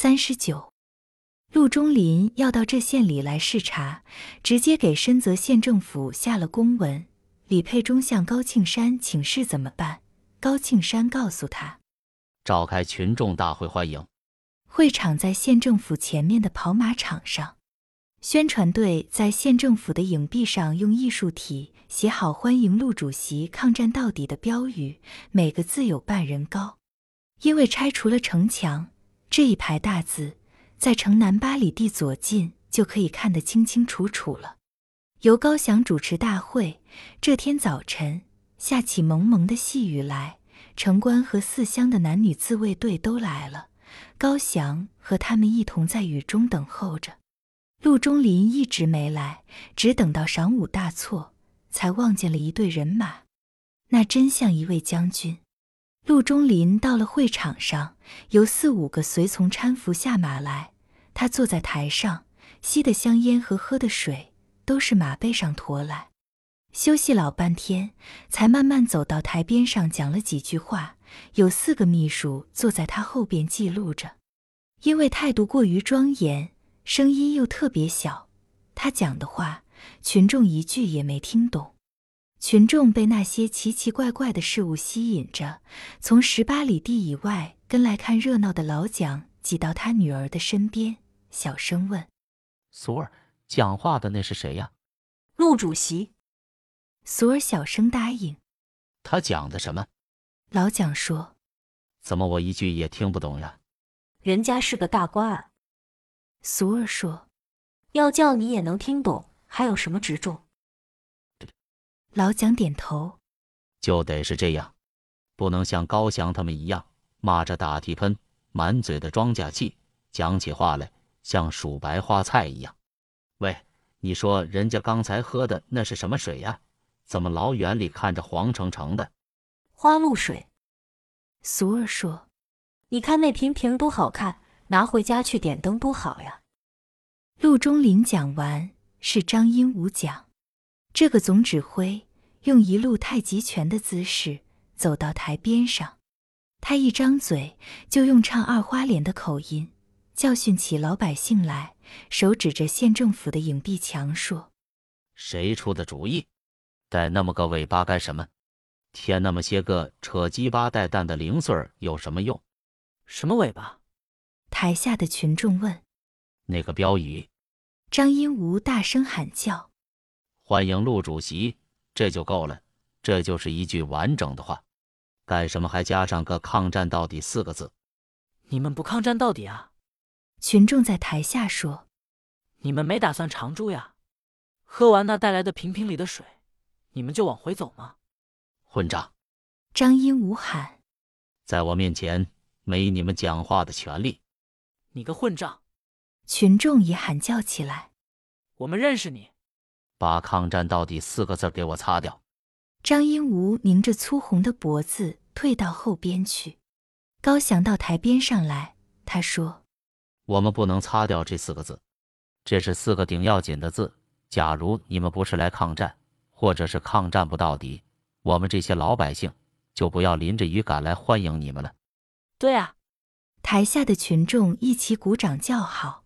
三十九，陆中林要到这县里来视察，直接给深泽县政府下了公文。李佩忠向高庆山请示怎么办？高庆山告诉他，召开群众大会欢迎。会场在县政府前面的跑马场上，宣传队在县政府的影壁上用艺术体写好“欢迎陆主席抗战到底”的标语，每个字有半人高。因为拆除了城墙，这一排大字在城南八里地左近就可以看得清清楚楚了。由高翔主持大会。这天早晨下起蒙蒙的细雨来，城关和四乡的男女自卫队都来了。高翔和他们一同在雨中等候着。陆中林一直没来，只等到晌午大错，才望见了一队人马，那真像一位将军。陆中林到了会场上，有四五个随从搀扶下马来。他坐在台上，吸的香烟和喝的水都是马背上驮来。休息老半天，才慢慢走到台边上，讲了几句话。有四个秘书坐在他后边记录着，因为态度过于庄严，声音又特别小，他讲的话群众一句也没听懂。群众被那些奇奇怪怪的事物吸引着，从十八里地以外跟来看热闹的老蒋挤到他女儿的身边，小声问：“苏儿，讲话的那是谁呀？”“陆主席。”苏儿小声答应。他讲的什么？老蒋说：“怎么我一句也听不懂呀？”人家是个大官。苏儿说：“要叫你也能听懂，还有什么执着？”老蒋点头：“就得是这样，不能像高翔他们一样骂着打地喷，满嘴的庄稼气，讲起话来像数白花菜一样。喂，你说人家刚才喝的那是什么水呀？”怎么老远里看着黄澄澄的？花露水。俗儿说：“你看那瓶瓶多好看，拿回家去点灯多好呀。”陆中林讲完，是张英武讲。这个总指挥用一路太极拳的姿势走到台边上，他一张嘴就用唱二花脸的口音教训起老百姓来，手指着县政府的影壁墙说：“谁出的主意？”带那么个尾巴干什么？添那么些个扯鸡巴带蛋的零碎儿有什么用？什么尾巴？台下的群众问。那个标语。张英武大声喊叫：“欢迎陆主席！”这就够了，这就是一句完整的话。干什么还加上个“抗战到底”四个字？你们不抗战到底啊？群众在台下说：“你们没打算长住呀？喝完那带来的瓶瓶里的水。”你们就往回走吗？混账！张英武喊：“在我面前没你们讲话的权利！”你个混账！群众也喊叫起来：“我们认识你！”把“抗战到底”四个字给我擦掉！张英吾拧着粗红的脖子退到后边去。高翔到台边上来，他说：“我们不能擦掉这四个字，这是四个顶要紧的字。假如你们不是来抗战，”或者是抗战不到底，我们这些老百姓就不要淋着雨赶来欢迎你们了。对啊，台下的群众一起鼓掌叫好。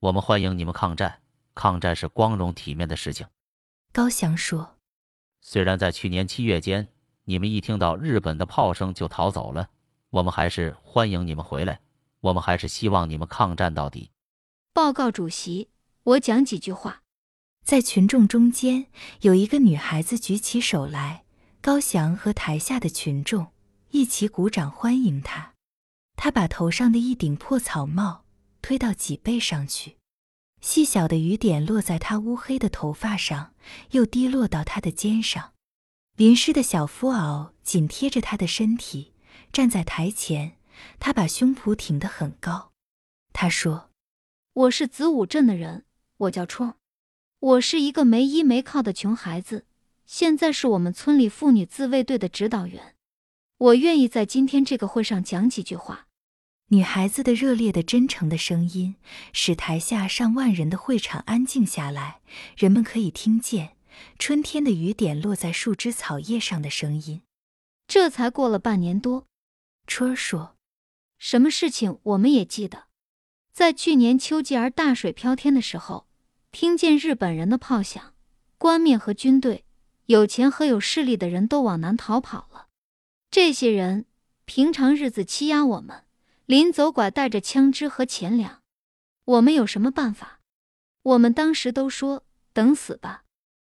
我们欢迎你们抗战，抗战是光荣体面的事情。高翔说：“虽然在去年七月间，你们一听到日本的炮声就逃走了，我们还是欢迎你们回来。我们还是希望你们抗战到底。”报告主席，我讲几句话。在群众中间，有一个女孩子举起手来，高翔和台下的群众一起鼓掌欢迎她。她把头上的一顶破草帽推到脊背上去，细小的雨点落在他乌黑的头发上，又滴落到他的肩上。淋湿的小肤袄紧贴着他的身体。站在台前，他把胸脯挺得很高。他说：“我是子午镇的人，我叫春。”我是一个没依没靠的穷孩子，现在是我们村里妇女自卫队的指导员。我愿意在今天这个会上讲几句话。女孩子的热烈的、真诚的声音，使台下上万人的会场安静下来。人们可以听见春天的雨点落在树枝草叶上的声音。这才过了半年多，春儿说：“什么事情我们也记得。在去年秋季儿大水飘天的时候，听见日本人的炮响，官面和军队，有钱和有势力的人都往南逃跑了。这些人平常日子欺压我们，临走拐带着枪支和钱粮，我们有什么办法？我们当时都说等死吧。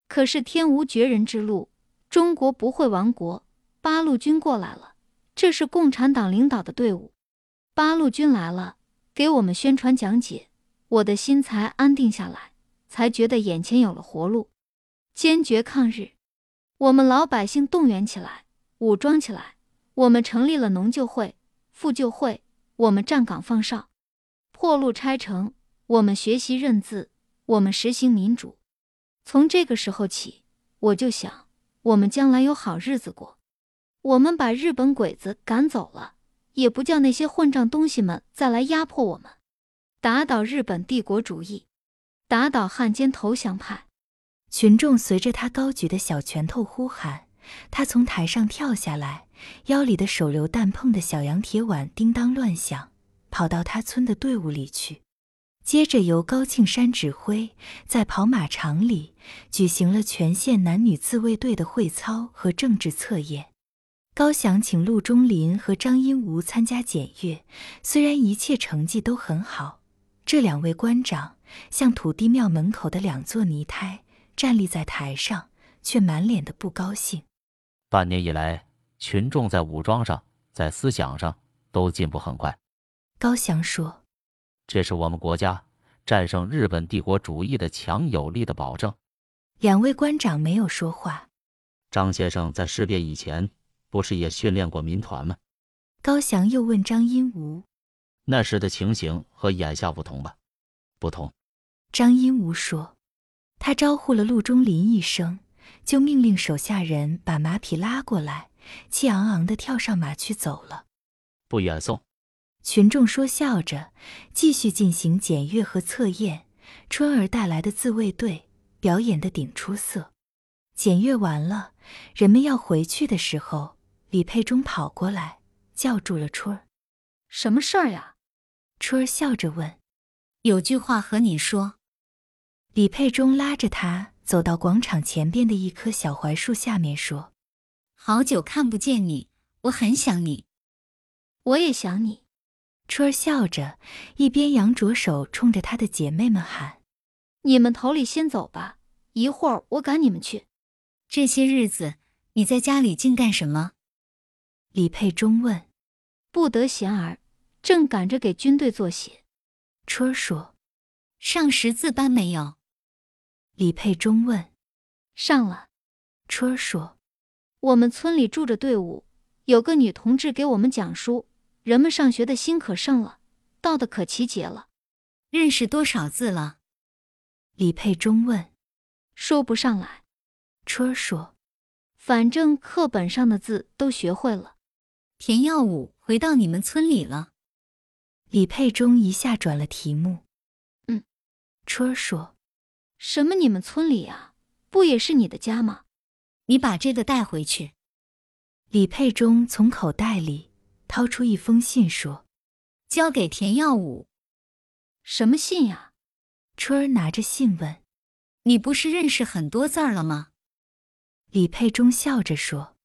可是天无绝人之路，中国不会亡国。八路军过来了，这是共产党领导的队伍。八路军来了，给我们宣传讲解，我的心才安定下来，才觉得眼前有了活路，坚决抗日。我们老百姓动员起来，武装起来，我们成立了农救会、妇救会，我们站岗放哨，破路拆城，我们学习认字，我们实行民主。从这个时候起，我就想，我们将来有好日子过。我们把日本鬼子赶走了，也不叫那些混账东西们再来压迫我们，打倒日本帝国主义，打倒汉奸投降派。群众随着他高举的小拳头呼喊，他从台上跳下来，腰里的手榴弹碰的小洋铁碗叮当乱响，跑到他村的队伍里去。接着由高庆山指挥，在跑马场里举行了全县男女自卫队的会操和政治测验。高翔请陆中林和张英吾参加检阅，虽然一切成绩都很好，这两位官长像土地庙门口的两座泥胎，站立在台上，却满脸的不高兴。半年以来，群众在武装上、在思想上都进步很快。高翔说：“这是我们国家战胜日本帝国主义的强有力的保证。”两位官长没有说话。张先生在事变以前。不是也训练过民团吗？高翔又问张英吾：“那时的情形和眼下不同吧？”“不同。”张英吾说。他招呼了陆中林一声，就命令手下人把马匹拉过来，气昂昂地跳上马去走了。不远送。群众说笑着，继续进行检阅和测验。春儿带来的自卫队表演的顶出色。检阅完了，人们要回去的时候。李佩忠跑过来，叫住了春儿：“什么事儿呀？”春儿笑着问：“有句话和你说。”李佩忠拉着他走到广场前边的一棵小槐树下面，说：“好久看不见你，我很想你。”“我也想你。”春儿笑着，一边扬着手冲着她的姐妹们喊：“你们头里先走吧，一会儿我赶你们去。”这些日子你在家里净干什么？李佩忠问：“不得闲儿，正赶着给军队做鞋。”春儿说：“上识字班没有？”李佩忠问：“上了。”春儿说：“我们村里住着队伍，有个女同志给我们讲书，人们上学的心可盛了，道的可齐节了。认识多少字了？”李佩中问：“说不上来。”春儿说：“反正课本上的字都学会了。”田耀武回到你们村里了。李佩忠一下转了题目。嗯，春儿说：“什么？你们村里啊，不也是你的家吗？你把这个带回去。”李佩忠从口袋里掏出一封信，说：“交给田耀武。”什么信呀？春儿拿着信问：“你不是认识很多字儿了吗？”李佩忠笑着说：“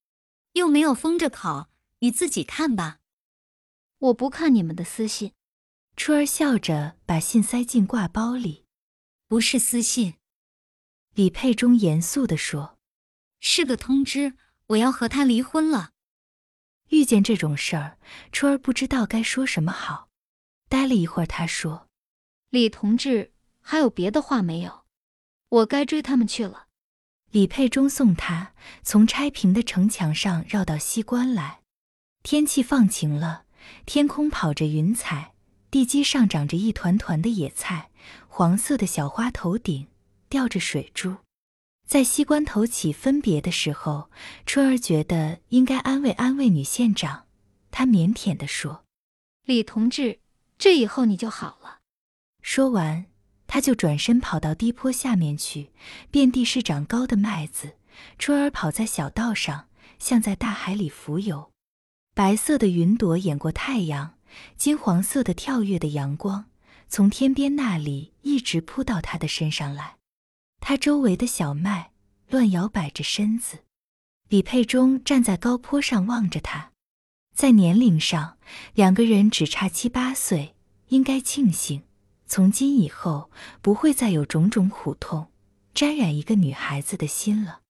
又没有封着考。”你自己看吧，我不看你们的私信。春儿笑着把信塞进挂包里，不是私信。李佩忠严肃地说：“是个通知，我要和他离婚了。”遇见这种事儿，春儿不知道该说什么好。待了一会儿，他说：“李同志，还有别的话没有？我该追他们去了。”李佩忠送他从拆平的城墙上绕到西关来。天气放晴了，天空跑着云彩，地基上长着一团团的野菜，黄色的小花头顶吊着水珠。在西关头起分别的时候，春儿觉得应该安慰安慰女县长，她腼腆地说：“李同志，这以后你就好了。”说完，她就转身跑到低坡下面去，遍地是长高的麦子。春儿跑在小道上，像在大海里浮游。白色的云朵掩过太阳，金黄色的跳跃的阳光从天边那里一直扑到她的身上来。他周围的小麦乱摇摆着身子。李佩忠站在高坡上望着他，在年龄上，两个人只差七八岁，应该庆幸，从今以后不会再有种种苦痛沾染一个女孩子的心了。